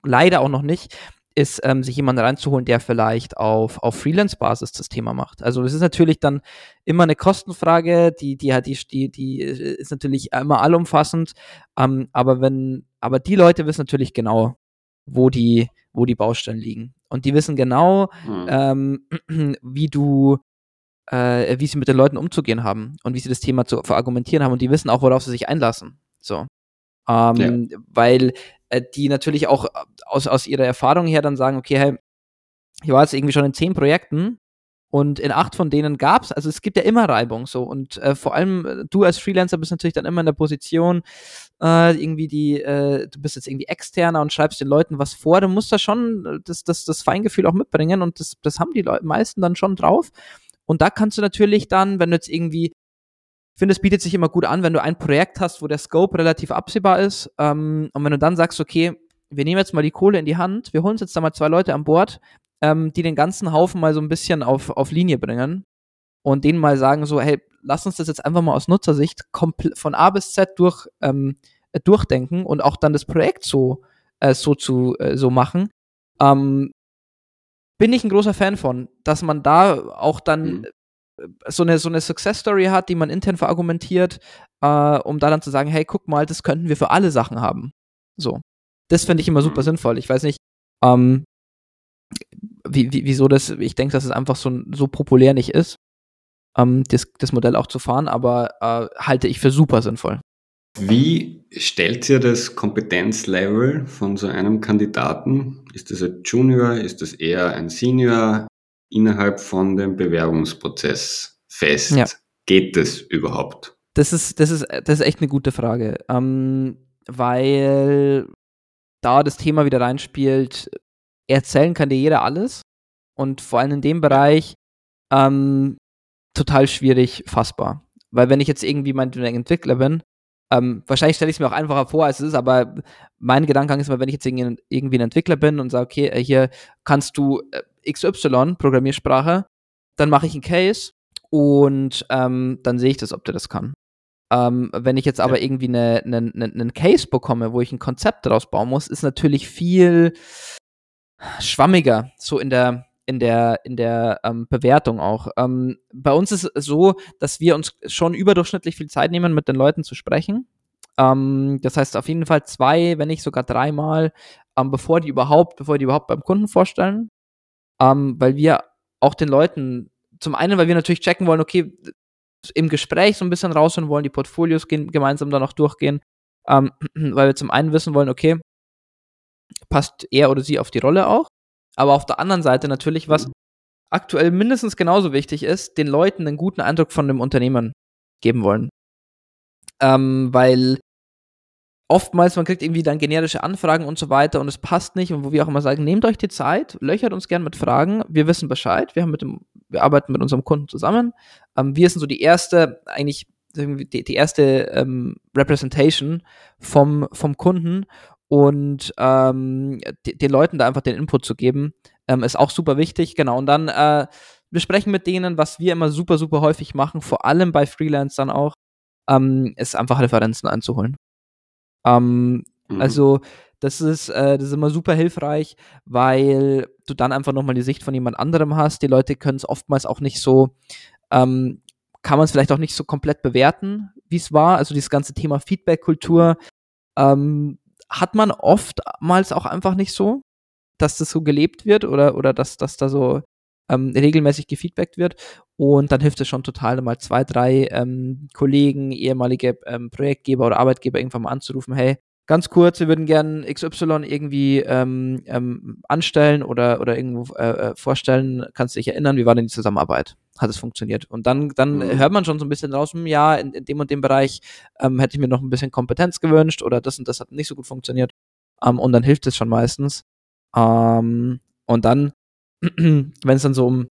leider auch noch nicht, ist, ähm, sich jemanden reinzuholen, der vielleicht auf, auf Freelance-Basis das Thema macht. Also es ist natürlich dann immer eine Kostenfrage, die, die hat die, die, die ist natürlich immer allumfassend. Ähm, aber wenn, aber die Leute wissen natürlich genau, wo die, wo die Baustellen liegen. Und die wissen genau, mhm. ähm, wie du, äh, wie sie mit den Leuten umzugehen haben und wie sie das Thema zu verargumentieren haben. Und die wissen auch, worauf sie sich einlassen. So. Ähm, ja. Weil äh, die natürlich auch äh, aus, aus ihrer Erfahrung her dann sagen, okay, hey, ich war jetzt irgendwie schon in zehn Projekten und in acht von denen gab es, also es gibt ja immer Reibung so und äh, vor allem äh, du als Freelancer bist natürlich dann immer in der Position, äh, irgendwie die, äh, du bist jetzt irgendwie externer und schreibst den Leuten was vor, du musst da schon das, das, das Feingefühl auch mitbringen und das, das haben die Leute meisten dann schon drauf. Und da kannst du natürlich dann, wenn du jetzt irgendwie finde, es bietet sich immer gut an, wenn du ein Projekt hast, wo der Scope relativ absehbar ist. Ähm, und wenn du dann sagst, okay, wir nehmen jetzt mal die Kohle in die Hand, wir holen uns jetzt da mal zwei Leute an Bord, ähm, die den ganzen Haufen mal so ein bisschen auf, auf Linie bringen und denen mal sagen, so, hey, lass uns das jetzt einfach mal aus Nutzersicht von A bis Z durch, ähm, äh, durchdenken und auch dann das Projekt so, äh, so zu äh, so machen. Ähm, bin ich ein großer Fan von, dass man da auch dann mhm so eine, so eine Success-Story hat, die man intern verargumentiert, äh, um da dann zu sagen, hey, guck mal, das könnten wir für alle Sachen haben. So. Das finde ich immer super mhm. sinnvoll. Ich weiß nicht, ähm, wie, wie, wieso das, ich denke, dass es einfach so, so populär nicht ist, ähm, das, das Modell auch zu fahren, aber äh, halte ich für super sinnvoll. Wie stellt ihr das Kompetenzlevel von so einem Kandidaten? Ist das ein Junior? Ist das eher ein Senior? innerhalb von dem Bewerbungsprozess fest? Ja. Geht das überhaupt? Das ist, das ist, das ist echt eine gute Frage, ähm, weil da das Thema wieder reinspielt, erzählen kann dir jeder alles und vor allem in dem Bereich ähm, total schwierig fassbar. Weil wenn ich jetzt irgendwie mein Entwickler bin, ähm, wahrscheinlich stelle ich es mir auch einfacher vor, als es ist, aber mein Gedankengang ist immer, wenn ich jetzt irgendwie ein Entwickler bin und sage, okay, äh, hier kannst du äh, XY, Programmiersprache, dann mache ich einen Case und ähm, dann sehe ich das, ob der das kann. Ähm, wenn ich jetzt aber ja. irgendwie einen ne, ne, ne Case bekomme, wo ich ein Konzept daraus bauen muss, ist natürlich viel schwammiger, so in der, in der, in der ähm, Bewertung auch. Ähm, bei uns ist es so, dass wir uns schon überdurchschnittlich viel Zeit nehmen, mit den Leuten zu sprechen. Ähm, das heißt auf jeden Fall zwei, wenn nicht sogar dreimal ähm, bevor die überhaupt, bevor die überhaupt beim Kunden vorstellen, ähm, weil wir auch den Leuten, zum einen, weil wir natürlich checken wollen, okay, im Gespräch so ein bisschen rausholen wollen, die Portfolios gehen, gemeinsam dann auch durchgehen, ähm, weil wir zum einen wissen wollen, okay, passt er oder sie auf die Rolle auch, aber auf der anderen Seite natürlich, was aktuell mindestens genauso wichtig ist, den Leuten einen guten Eindruck von dem Unternehmen geben wollen. Ähm, weil oftmals, man kriegt irgendwie dann generische Anfragen und so weiter und es passt nicht und wo wir auch immer sagen, nehmt euch die Zeit, löchert uns gern mit Fragen, wir wissen Bescheid, wir haben mit dem, wir arbeiten mit unserem Kunden zusammen. Ähm, wir sind so die erste, eigentlich die, die erste ähm, Representation vom, vom Kunden und ähm, den Leuten da einfach den Input zu geben, ähm, ist auch super wichtig, genau. Und dann äh, wir sprechen mit denen, was wir immer super, super häufig machen, vor allem bei Freelancern auch, ähm, ist einfach Referenzen einzuholen. Ähm, mhm. Also das ist, äh, das ist immer super hilfreich, weil du dann einfach nochmal die Sicht von jemand anderem hast. Die Leute können es oftmals auch nicht so, ähm, kann man es vielleicht auch nicht so komplett bewerten, wie es war. Also dieses ganze Thema Feedback-Kultur ähm, hat man oftmals auch einfach nicht so, dass das so gelebt wird oder, oder dass, dass da so ähm, regelmäßig gefeedbackt wird. Und dann hilft es schon total, mal zwei, drei ähm, Kollegen, ehemalige ähm, Projektgeber oder Arbeitgeber irgendwann mal anzurufen, hey, ganz kurz, wir würden gerne XY irgendwie ähm, ähm, anstellen oder, oder irgendwo äh, äh, vorstellen. Kannst du dich erinnern, wie war denn die Zusammenarbeit? Hat es funktioniert? Und dann, dann mhm. hört man schon so ein bisschen raus, hm, ja, in, in dem und dem Bereich ähm, hätte ich mir noch ein bisschen Kompetenz gewünscht oder das und das hat nicht so gut funktioniert. Ähm, und dann hilft es schon meistens. Ähm, und dann wenn es dann so um,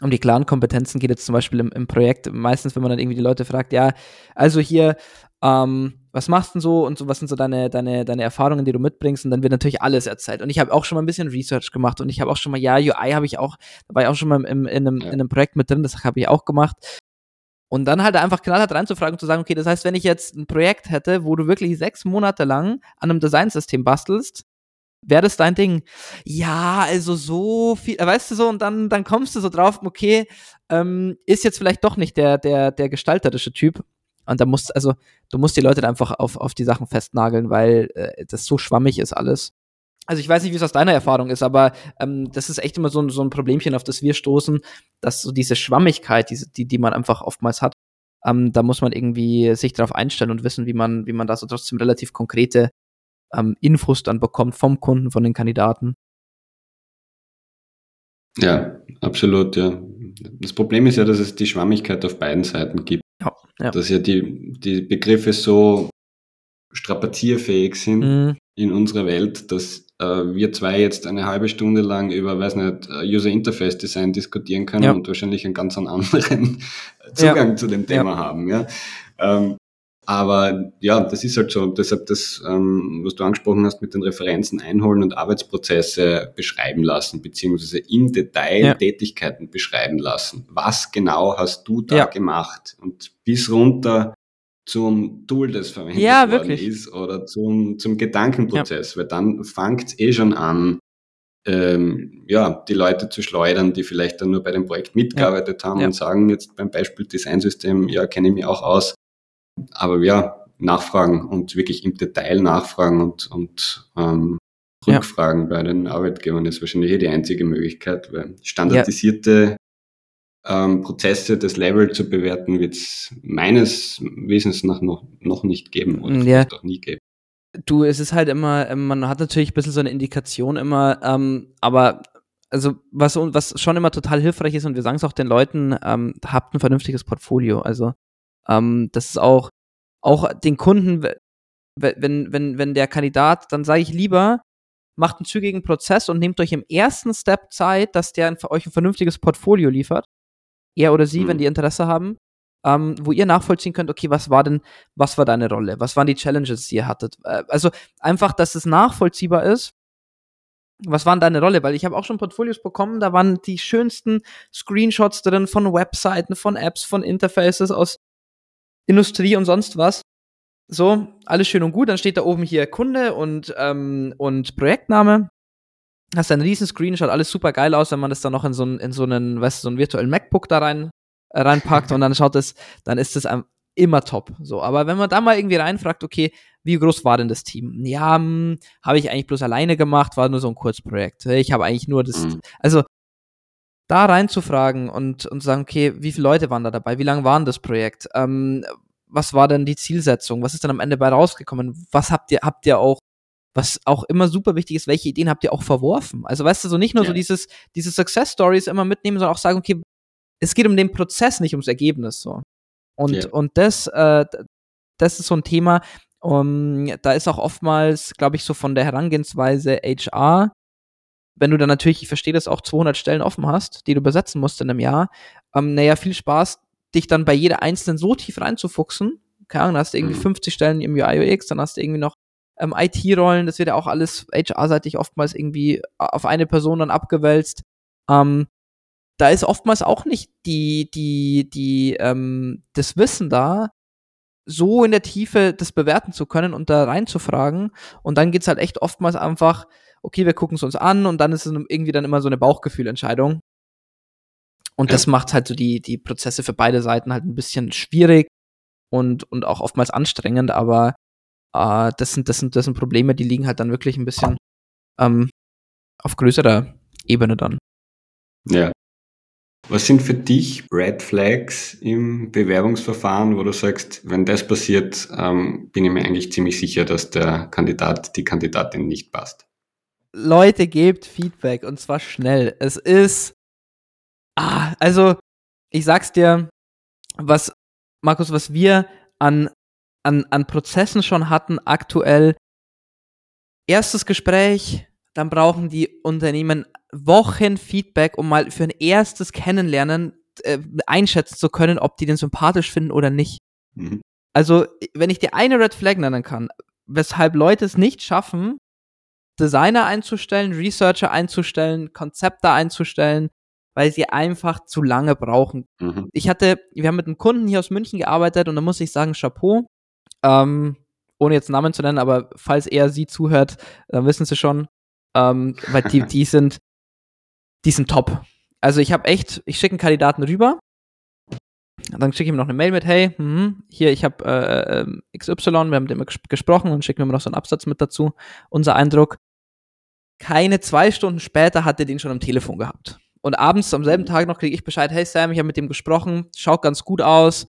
um die klaren Kompetenzen geht, jetzt zum Beispiel im, im Projekt, meistens, wenn man dann irgendwie die Leute fragt, ja, also hier, ähm, was machst du denn so und so, was sind so deine, deine, deine Erfahrungen, die du mitbringst? Und dann wird natürlich alles erzählt. Und ich habe auch schon mal ein bisschen Research gemacht und ich habe auch schon mal, ja, UI habe ich auch, da war ich auch schon mal im, in, einem, ja. in einem Projekt mit drin, das habe ich auch gemacht. Und dann halt einfach knallhart reinzufragen und zu sagen, okay, das heißt, wenn ich jetzt ein Projekt hätte, wo du wirklich sechs Monate lang an einem Designsystem bastelst, wäre das dein Ding? Ja, also so viel, weißt du so, und dann, dann kommst du so drauf, okay, ähm, ist jetzt vielleicht doch nicht der, der, der gestalterische Typ. Und da musst, also, du musst die Leute einfach auf, auf die Sachen festnageln, weil äh, das so schwammig ist alles. Also ich weiß nicht, wie es aus deiner Erfahrung ist, aber ähm, das ist echt immer so, so ein Problemchen, auf das wir stoßen, dass so diese Schwammigkeit, diese, die, die man einfach oftmals hat, ähm, da muss man irgendwie sich darauf einstellen und wissen, wie man, wie man da so trotzdem relativ konkrete ähm, Infos dann bekommt vom Kunden, von den Kandidaten. Ja, absolut, ja. Das Problem ist ja, dass es die Schwammigkeit auf beiden Seiten gibt. Ja. Dass ja die, die Begriffe so strapazierfähig sind mhm. in unserer Welt, dass äh, wir zwei jetzt eine halbe Stunde lang über, weiß nicht, äh, User Interface Design diskutieren können ja. und wahrscheinlich einen ganz anderen Zugang ja. zu dem Thema haben. Ja. Ähm, aber ja, das ist halt so. Deshalb das, ähm, was du angesprochen hast, mit den Referenzen einholen und Arbeitsprozesse beschreiben lassen, beziehungsweise im Detail ja. Tätigkeiten beschreiben lassen. Was genau hast du da ja. gemacht? Und bis runter zum Tool, das verwendet ja, worden wirklich. ist, oder zum, zum Gedankenprozess, weil dann fängt es eh schon an, ähm, ja, die Leute zu schleudern, die vielleicht dann nur bei dem Projekt mitgearbeitet haben und sagen jetzt beim Beispiel Designsystem, ja, kenne ich mich auch aus aber ja, nachfragen und wirklich im Detail nachfragen und, und ähm, Rückfragen ja. bei den Arbeitgebern ist wahrscheinlich eh die einzige Möglichkeit, weil standardisierte ja. ähm, Prozesse, das Level zu bewerten, wird es meines Wissens nach noch, noch nicht geben oder ja. vielleicht auch nie geben. Du, es ist halt immer, ähm, man hat natürlich ein bisschen so eine Indikation immer, ähm, aber also was, was schon immer total hilfreich ist und wir sagen es auch den Leuten, ähm, habt ein vernünftiges Portfolio. Also ähm, das ist auch, auch den Kunden, wenn, wenn, wenn der Kandidat, dann sage ich lieber, macht einen zügigen Prozess und nehmt euch im ersten Step Zeit, dass der euch ein vernünftiges Portfolio liefert. Er oder sie, mhm. wenn die Interesse haben, ähm, wo ihr nachvollziehen könnt, okay, was war denn, was war deine Rolle? Was waren die Challenges, die ihr hattet? Äh, also einfach, dass es nachvollziehbar ist. Was waren deine Rolle? Weil ich habe auch schon Portfolios bekommen, da waren die schönsten Screenshots drin von Webseiten, von Apps, von Interfaces aus Industrie und sonst was. So, alles schön und gut. Dann steht da oben hier Kunde und, ähm, und Projektname. Hast einen riesen Screenshot, alles super geil aus, wenn man das dann noch in so, einen, in so einen, weißt du, so einen virtuellen MacBook da rein, äh, reinpackt und dann schaut es, dann ist das immer top. So, aber wenn man da mal irgendwie reinfragt, okay, wie groß war denn das Team? Ja, hm, habe ich eigentlich bloß alleine gemacht, war nur so ein Kurzprojekt. Ich habe eigentlich nur das, mhm. also da reinzufragen und, und sagen, okay, wie viele Leute waren da dabei? Wie lange war das Projekt? Ähm, was war denn die Zielsetzung? Was ist dann am Ende bei rausgekommen? Was habt ihr, habt ihr auch, was auch immer super wichtig ist, welche Ideen habt ihr auch verworfen? Also weißt du, so nicht nur ja. so dieses, diese Success Stories immer mitnehmen, sondern auch sagen, okay, es geht um den Prozess, nicht ums Ergebnis, so. Und, ja. und das, äh, das ist so ein Thema, um, da ist auch oftmals, glaube ich, so von der Herangehensweise HR, wenn du dann natürlich, ich verstehe das auch, 200 Stellen offen hast, die du besetzen musst in einem Jahr, ähm, naja, viel Spaß, dich dann bei jeder einzelnen so tief reinzufuchsen. Keine Ahnung, dann hast du irgendwie 50 mhm. Stellen im UI UX, dann hast du irgendwie noch ähm, IT-Rollen, das wird ja auch alles HR-seitig oftmals irgendwie auf eine Person dann abgewälzt. Ähm, da ist oftmals auch nicht die, die, die, ähm, das Wissen da, so in der Tiefe das bewerten zu können und da reinzufragen. Und dann geht's halt echt oftmals einfach, okay, wir gucken es uns an und dann ist es irgendwie dann immer so eine Bauchgefühlentscheidung. Und das macht halt so die, die Prozesse für beide Seiten halt ein bisschen schwierig und, und auch oftmals anstrengend, aber äh, das, sind, das, sind, das sind Probleme, die liegen halt dann wirklich ein bisschen ähm, auf größerer Ebene dann. Ja. Was sind für dich Red Flags im Bewerbungsverfahren, wo du sagst, wenn das passiert, ähm, bin ich mir eigentlich ziemlich sicher, dass der Kandidat, die Kandidatin nicht passt? Leute, gebt Feedback und zwar schnell. Es ist, ah, also ich sag's dir, was, Markus, was wir an, an, an Prozessen schon hatten aktuell, erstes Gespräch, dann brauchen die Unternehmen Wochen Feedback, um mal für ein erstes Kennenlernen äh, einschätzen zu können, ob die den sympathisch finden oder nicht. Mhm. Also, wenn ich dir eine Red Flag nennen kann, weshalb Leute es nicht schaffen, Designer einzustellen, Researcher einzustellen, Konzepte einzustellen, weil sie einfach zu lange brauchen. Mhm. Ich hatte, wir haben mit einem Kunden hier aus München gearbeitet und da muss ich sagen, Chapeau. Ähm, ohne jetzt Namen zu nennen, aber falls er sie zuhört, dann wissen sie schon, ähm, weil die, die sind, die sind top. Also ich habe echt, ich schicke einen Kandidaten rüber, dann schicke ich ihm noch eine Mail mit, hey, mh, hier, ich habe äh, ähm, XY, wir haben mit ihm gesprochen und schicken mir noch so einen Absatz mit dazu. Unser Eindruck, keine zwei Stunden später hat er den schon am Telefon gehabt. Und abends am selben Tag noch kriege ich Bescheid, hey Sam, ich habe mit dem gesprochen, schaut ganz gut aus,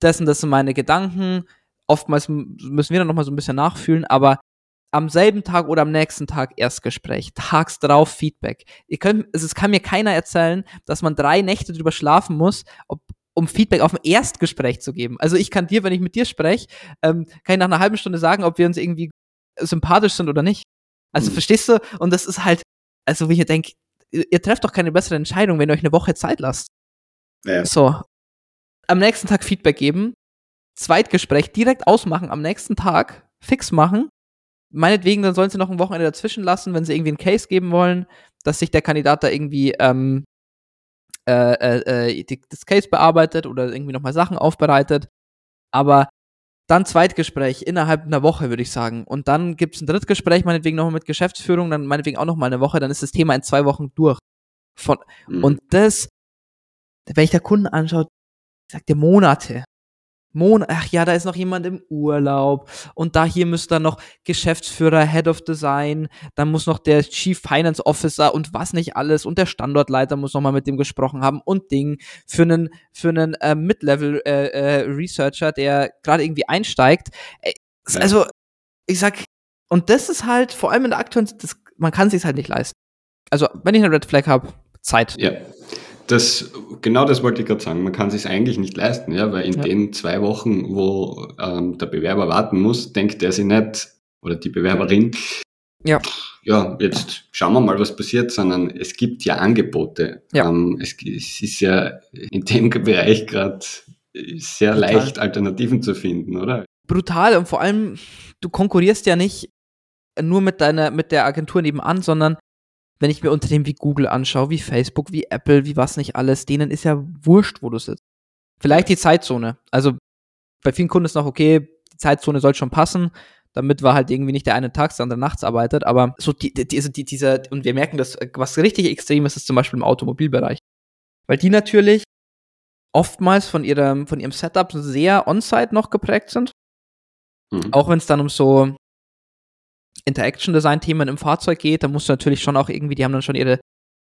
das und das sind meine Gedanken. Oftmals müssen wir dann nochmal so ein bisschen nachfühlen, aber am selben Tag oder am nächsten Tag Erstgespräch, tags drauf Feedback. Ihr könnt, also es kann mir keiner erzählen, dass man drei Nächte drüber schlafen muss, ob, um Feedback auf ein Erstgespräch zu geben. Also ich kann dir, wenn ich mit dir spreche, ähm, kann ich nach einer halben Stunde sagen, ob wir uns irgendwie sympathisch sind oder nicht. Also mhm. verstehst du? Und das ist halt, also wie ich denke, ihr, ihr trefft doch keine bessere Entscheidung, wenn ihr euch eine Woche Zeit lasst. Ja. So. Am nächsten Tag Feedback geben, Zweitgespräch direkt ausmachen, am nächsten Tag fix machen. Meinetwegen, dann sollen sie noch ein Wochenende dazwischen lassen, wenn sie irgendwie einen Case geben wollen, dass sich der Kandidat da irgendwie ähm, äh, äh, äh die, das Case bearbeitet oder irgendwie nochmal Sachen aufbereitet. Aber dann Zweitgespräch innerhalb einer Woche, würde ich sagen. Und dann gibt es ein Drittgespräch, meinetwegen nochmal mit Geschäftsführung, dann meinetwegen auch nochmal eine Woche, dann ist das Thema in zwei Wochen durch. Von, mhm. Und das, wenn ich der Kunden anschaut, sagt der Monate. Mon ach ja, da ist noch jemand im Urlaub und da hier müsste dann noch Geschäftsführer, Head of Design, dann muss noch der Chief Finance Officer und was nicht alles und der Standortleiter muss noch mal mit dem gesprochen haben und Ding für einen für einen äh, Mid-Level äh, äh, Researcher, der gerade irgendwie einsteigt. Also ich sag und das ist halt vor allem in der aktuellen, das, man kann sich halt nicht leisten. Also wenn ich eine Red Flag habe, Zeit. Ja. Das, genau das wollte ich gerade sagen. Man kann es sich eigentlich nicht leisten, ja, weil in ja. den zwei Wochen, wo ähm, der Bewerber warten muss, denkt er sich nicht, oder die Bewerberin, ja. ja, jetzt schauen wir mal, was passiert, sondern es gibt ja Angebote. Ja. Ähm, es, es, ist ja in dem Bereich gerade sehr Brutal. leicht, Alternativen zu finden, oder? Brutal und vor allem, du konkurrierst ja nicht nur mit deiner, mit der Agentur nebenan, sondern wenn ich mir Unternehmen wie Google anschaue, wie Facebook, wie Apple, wie was nicht alles, denen ist ja wurscht, wo du sitzt. Vielleicht die Zeitzone. Also bei vielen Kunden ist noch okay, die Zeitzone soll schon passen, damit war halt irgendwie nicht der eine tags, der andere nachts arbeitet, aber so die, die, also die, dieser, und wir merken das, was richtig extrem ist, ist zum Beispiel im Automobilbereich. Weil die natürlich oftmals von ihrem, von ihrem Setup sehr on-site noch geprägt sind. Mhm. Auch wenn es dann um so Interaction Design Themen im Fahrzeug geht, da musst du natürlich schon auch irgendwie, die haben dann schon ihre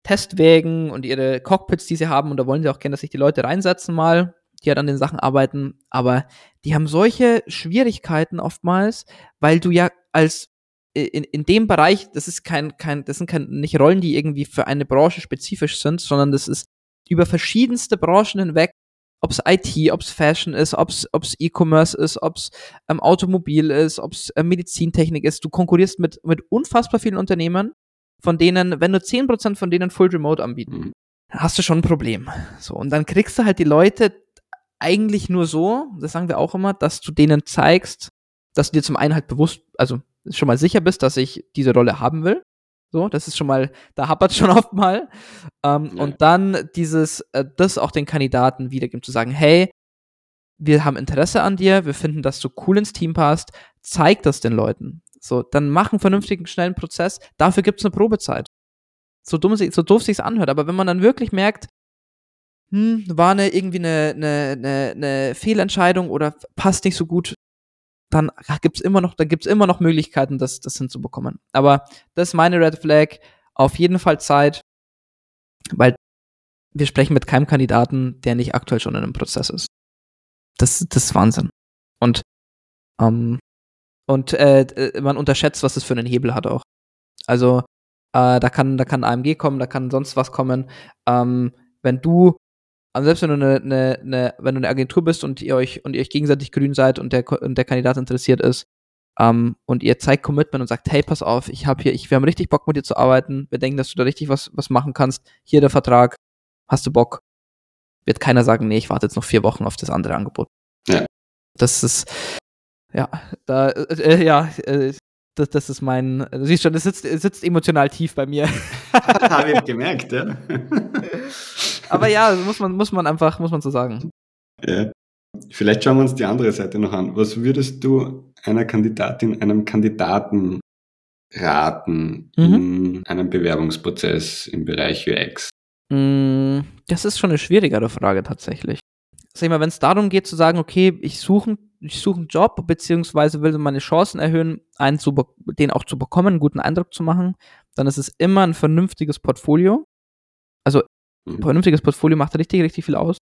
Testwägen und ihre Cockpits, die sie haben, und da wollen sie auch gerne, dass sich die Leute reinsetzen mal, die halt an den Sachen arbeiten, aber die haben solche Schwierigkeiten oftmals, weil du ja als in, in dem Bereich, das ist kein, kein, das sind kein, nicht Rollen, die irgendwie für eine Branche spezifisch sind, sondern das ist über verschiedenste Branchen hinweg, ob es IT, ob es Fashion ist, ob es E-Commerce ist, ob es ähm, Automobil ist, ob es äh, Medizintechnik ist. Du konkurrierst mit, mit unfassbar vielen Unternehmen, von denen, wenn nur 10% von denen Full Remote anbieten, mhm. hast du schon ein Problem. So, und dann kriegst du halt die Leute eigentlich nur so, das sagen wir auch immer, dass du denen zeigst, dass du dir zum einen halt bewusst, also schon mal sicher bist, dass ich diese Rolle haben will. So, das ist schon mal, da hapert schon oft mal. Ähm, ja. Und dann dieses, äh, das auch den Kandidaten wiedergeben, zu sagen, hey, wir haben Interesse an dir, wir finden, dass du cool ins Team passt, zeig das den Leuten. So, dann mach einen vernünftigen, schnellen Prozess. Dafür gibt's eine Probezeit. So dumm, so doof sich's anhört. Aber wenn man dann wirklich merkt, hm, war eine, irgendwie eine, eine, eine, eine Fehlentscheidung oder passt nicht so gut, dann gibt's immer noch, dann gibt's immer noch Möglichkeiten, das, das hinzubekommen. Aber das ist meine Red Flag. Auf jeden Fall Zeit, weil wir sprechen mit keinem Kandidaten, der nicht aktuell schon in einem Prozess ist. Das, das ist Wahnsinn. Und, ähm, und äh, man unterschätzt, was das für einen Hebel hat auch. Also, äh, da kann, da kann AMG kommen, da kann sonst was kommen. Ähm, wenn du also selbst wenn du eine, eine, eine, wenn du eine Agentur bist und ihr euch und ihr euch gegenseitig grün seid und der, und der Kandidat interessiert ist, ähm, und ihr zeigt Commitment und sagt, hey, pass auf, ich habe hier, ich, wir haben richtig Bock mit dir zu arbeiten, wir denken, dass du da richtig was, was machen kannst, hier der Vertrag, hast du Bock? Wird keiner sagen, nee, ich warte jetzt noch vier Wochen auf das andere Angebot. Ja. Das ist, ja, da, äh, äh ja, äh, das, das ist mein, du siehst schon, es sitzt, sitzt emotional tief bei mir. Habe ich gemerkt, ja. Aber ja, muss man, muss man einfach, muss man so sagen. Ja. Vielleicht schauen wir uns die andere Seite noch an. Was würdest du einer Kandidatin, einem Kandidaten raten mhm. in einem Bewerbungsprozess im Bereich UX? Mm, das ist schon eine schwierigere Frage tatsächlich. Sag ich mal, wenn es darum geht zu sagen, okay, ich suche ich suche einen Job, beziehungsweise will meine Chancen erhöhen, einen zu den auch zu bekommen, einen guten Eindruck zu machen, dann ist es immer ein vernünftiges Portfolio. Also ein mhm. vernünftiges Portfolio macht richtig, richtig viel aus.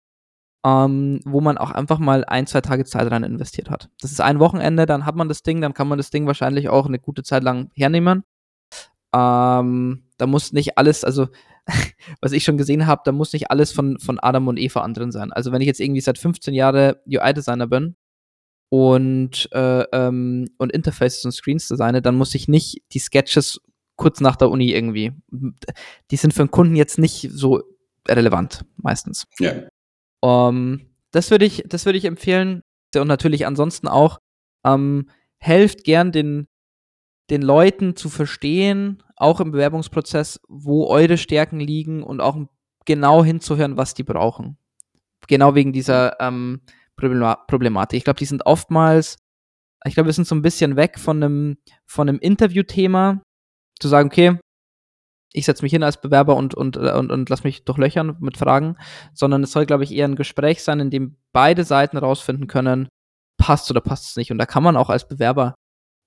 Ähm, wo man auch einfach mal ein, zwei Tage Zeit rein investiert hat. Das ist ein Wochenende, dann hat man das Ding, dann kann man das Ding wahrscheinlich auch eine gute Zeit lang hernehmen. Ähm, da muss nicht alles, also was ich schon gesehen habe, da muss nicht alles von, von Adam und Eva an drin sein. Also wenn ich jetzt irgendwie seit 15 Jahren UI-Designer bin und, äh, ähm, und Interfaces und Screens designe, dann muss ich nicht die Sketches kurz nach der Uni irgendwie. Die sind für einen Kunden jetzt nicht so relevant, meistens. Ja. Um, ähm, das würde ich, das würde ich empfehlen. Und natürlich ansonsten auch, ähm, helft gern den, den Leuten zu verstehen, auch im Bewerbungsprozess, wo eure Stärken liegen und auch genau hinzuhören, was die brauchen. Genau wegen dieser ähm, Problematik. Ich glaube, die sind oftmals, ich glaube, wir sind so ein bisschen weg von einem, von einem Interviewthema, zu sagen, okay, ich setze mich hin als Bewerber und, und, und, und lass mich durchlöchern mit Fragen, sondern es soll, glaube ich, eher ein Gespräch sein, in dem beide Seiten rausfinden können, passt oder passt es nicht. Und da kann man auch als Bewerber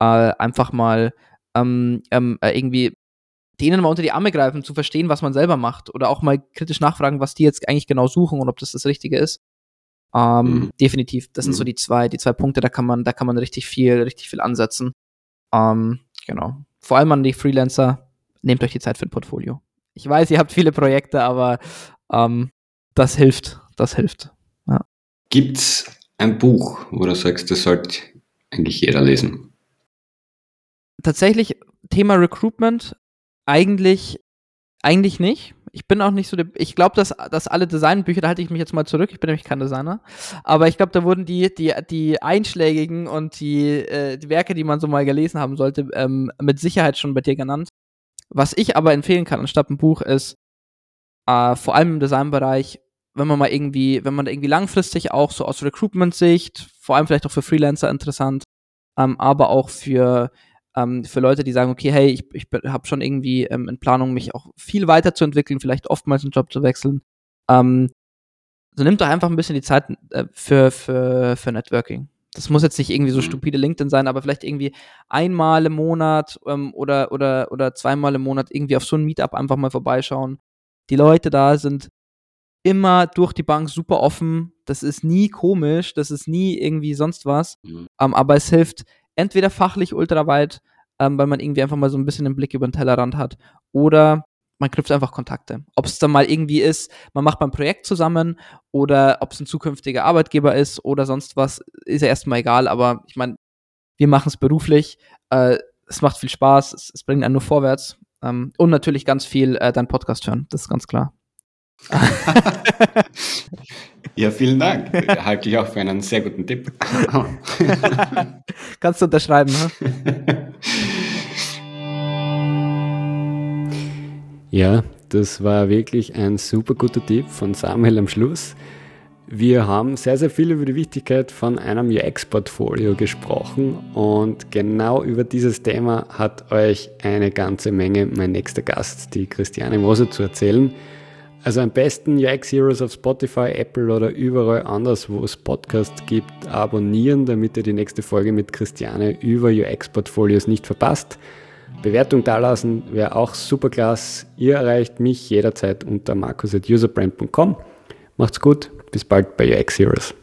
äh, einfach mal ähm, ähm, äh, irgendwie denen mal unter die Arme greifen, zu verstehen, was man selber macht oder auch mal kritisch nachfragen, was die jetzt eigentlich genau suchen und ob das das Richtige ist. Ähm, mhm. Definitiv, das sind so mhm. die zwei, die zwei Punkte, da kann man, da kann man richtig viel, richtig viel ansetzen. Ähm, genau. Vor allem an die Freelancer, nehmt euch die Zeit für ein Portfolio. Ich weiß, ihr habt viele Projekte, aber ähm, das hilft, das hilft. Ja. Gibt's ein Buch, wo du sagst, das sollte eigentlich jeder lesen? Tatsächlich, Thema Recruitment, eigentlich, eigentlich nicht ich bin auch nicht so der, ich glaube, dass, dass alle Designbücher, da halte ich mich jetzt mal zurück, ich bin nämlich kein Designer, aber ich glaube, da wurden die, die, die einschlägigen und die, äh, die Werke, die man so mal gelesen haben sollte, ähm, mit Sicherheit schon bei dir genannt. Was ich aber empfehlen kann anstatt ein Buch ist, äh, vor allem im Designbereich, wenn man mal irgendwie, wenn man irgendwie langfristig auch so aus Recruitment-Sicht, vor allem vielleicht auch für Freelancer interessant, ähm, aber auch für ähm, für Leute, die sagen, okay, hey, ich, ich habe schon irgendwie ähm, in Planung, mich auch viel weiterzuentwickeln, vielleicht oftmals einen Job zu wechseln. Ähm, so nimmt doch einfach ein bisschen die Zeit äh, für, für, für Networking. Das muss jetzt nicht irgendwie so mhm. stupide LinkedIn sein, aber vielleicht irgendwie einmal im Monat ähm, oder, oder, oder zweimal im Monat irgendwie auf so ein Meetup einfach mal vorbeischauen. Die Leute da sind immer durch die Bank super offen. Das ist nie komisch, das ist nie irgendwie sonst was. Mhm. Ähm, aber es hilft entweder fachlich ultra weit, ähm, weil man irgendwie einfach mal so ein bisschen einen Blick über den Tellerrand hat, oder man knüpft einfach Kontakte. Ob es dann mal irgendwie ist, man macht beim Projekt zusammen oder ob es ein zukünftiger Arbeitgeber ist oder sonst was, ist ja erstmal egal, aber ich meine, wir machen es beruflich, äh, es macht viel Spaß, es, es, bringt einen nur vorwärts ähm, und natürlich ganz viel äh, dein Podcast hören, das ist ganz klar. ja, vielen Dank. Halte ich auch für einen sehr guten Tipp. Kannst du unterschreiben, ne? Ja, das war wirklich ein super guter Tipp von Samuel am Schluss. Wir haben sehr, sehr viel über die Wichtigkeit von einem UX-Portfolio gesprochen und genau über dieses Thema hat euch eine ganze Menge mein nächster Gast, die Christiane Moser, zu erzählen. Also am besten UX Heroes auf Spotify, Apple oder überall anders, wo es Podcasts gibt, abonnieren, damit ihr die nächste Folge mit Christiane über UX-Portfolios nicht verpasst. Bewertung dalassen wäre auch super klasse. Ihr erreicht mich jederzeit unter markus.userbrand.com. Macht's gut, bis bald bei UX Heroes.